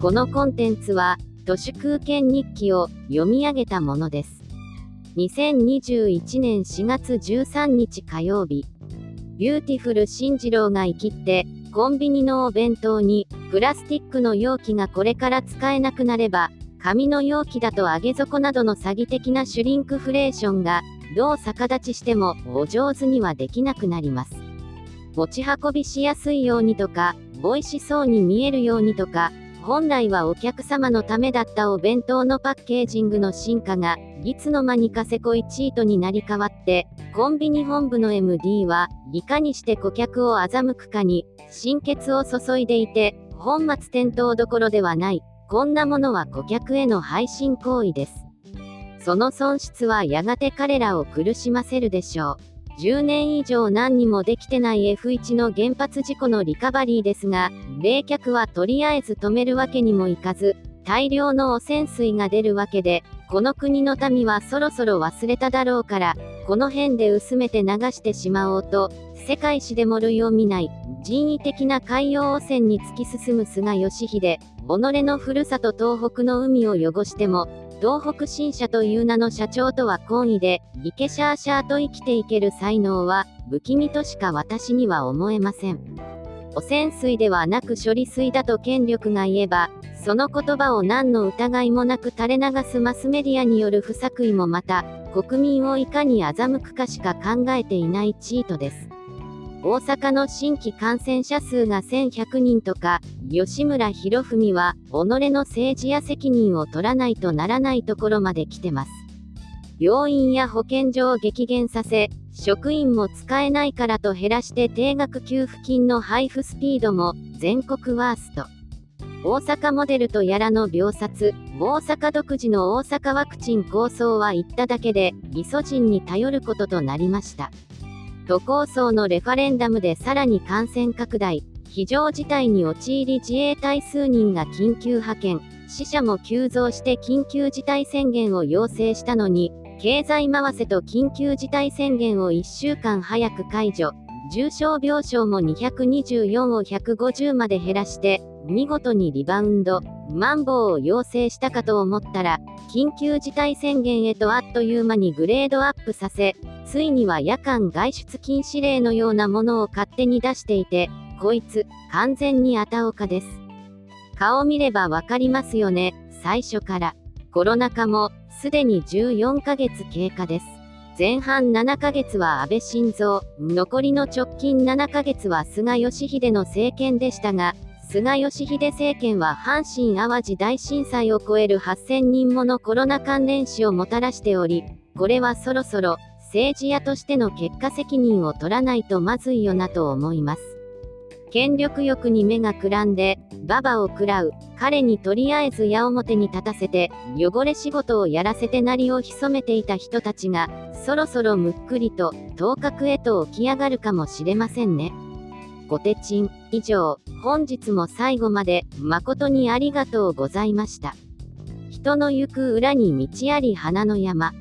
このコンテンツは、都市空間日記を読み上げたものです。2021年4月13日火曜日、ビューティフル新次郎が生きて、コンビニのお弁当に、プラスチックの容器がこれから使えなくなれば、紙の容器だと上げ底などの詐欺的なシュリンクフレーションが、どう逆立ちしても、お上手にはできなくなります。持ち運びしやすいようにとか、美味しそうに見えるようにとか、本来はお客様のためだったお弁当のパッケージングの進化が、いつの間にかせこいチートになり変わって、コンビニ本部の MD は、いかにして顧客を欺くかに、心血を注いでいて、本末転倒どころではない。こんなものは顧客への配信行為です。その損失はやがて彼らを苦しませるでしょう。10年以上何にもできてない F1 の原発事故のリカバリーですが、冷却はとりあえず止めるわけにもいかず、大量の汚染水が出るわけで、この国の民はそろそろ忘れただろうから、この辺で薄めて流してしまおうと、世界史でも類を見ない、人為的な海洋汚染に突き進む菅義偉、己のふるさと東北の海を汚しても、東北新社という名の社長とは懇意で、イケシャーシャーと生きていける才能は、不気味としか私には思えません。汚染水ではなく処理水だと権力が言えば、その言葉を何の疑いもなく垂れ流すマスメディアによる不作為もまた、国民をいかに欺くかしか考えていないチートです。大阪の新規感染者数が1100人とか、吉村博文は、己の政治や責任を取らないとならないところまで来てます。病院や保健所を激減させ、職員も使えないからと減らして定額給付金の配布スピードも全国ワースト。大阪モデルとやらの秒殺、大阪独自の大阪ワクチン構想は言っただけで、理祖人に頼ることとなりました。都構想のレファレンダムでさらに感染拡大、非常事態に陥り自衛隊数人が緊急派遣、死者も急増して緊急事態宣言を要請したのに、経済回せと緊急事態宣言を1週間早く解除、重症病床も224を150まで減らして、見事にリバウンド、マンボウを要請したかと思ったら、緊急事態宣言へとあっという間にグレードアップさせ、ついには夜間外出禁止令のようなものを勝手に出していて、こいつ、完全にあたおかです。顔見ればわかりますよね、最初から。コロナ禍も、すでに14ヶ月経過です。前半7ヶ月は安倍晋三、残りの直近7ヶ月は菅義偉の政権でしたが、菅義偉政権は阪神・淡路大震災を超える8000人ものコロナ関連死をもたらしており、これはそろそろ政治家としての結果責任を取らないとまずいよなと思います。権力欲に目がくらんで、ババを食らう、彼にとりあえず矢面に立たせて、汚れ仕事をやらせてなりを潜めていた人たちが、そろそろむっくりと、頭角へと起き上がるかもしれませんね。ごてちん。以上、本日も最後まで、誠にありがとうございました。人の行く裏に道あり花の山。